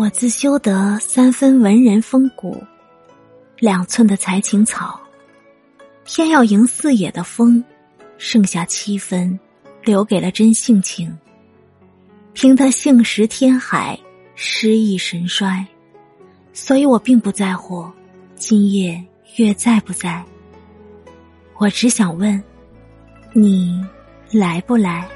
我自修得三分文人风骨，两寸的才情草，偏要迎四野的风，剩下七分，留给了真性情。凭他性识天海，诗意神衰，所以我并不在乎今夜月在不在。我只想问，你来不来？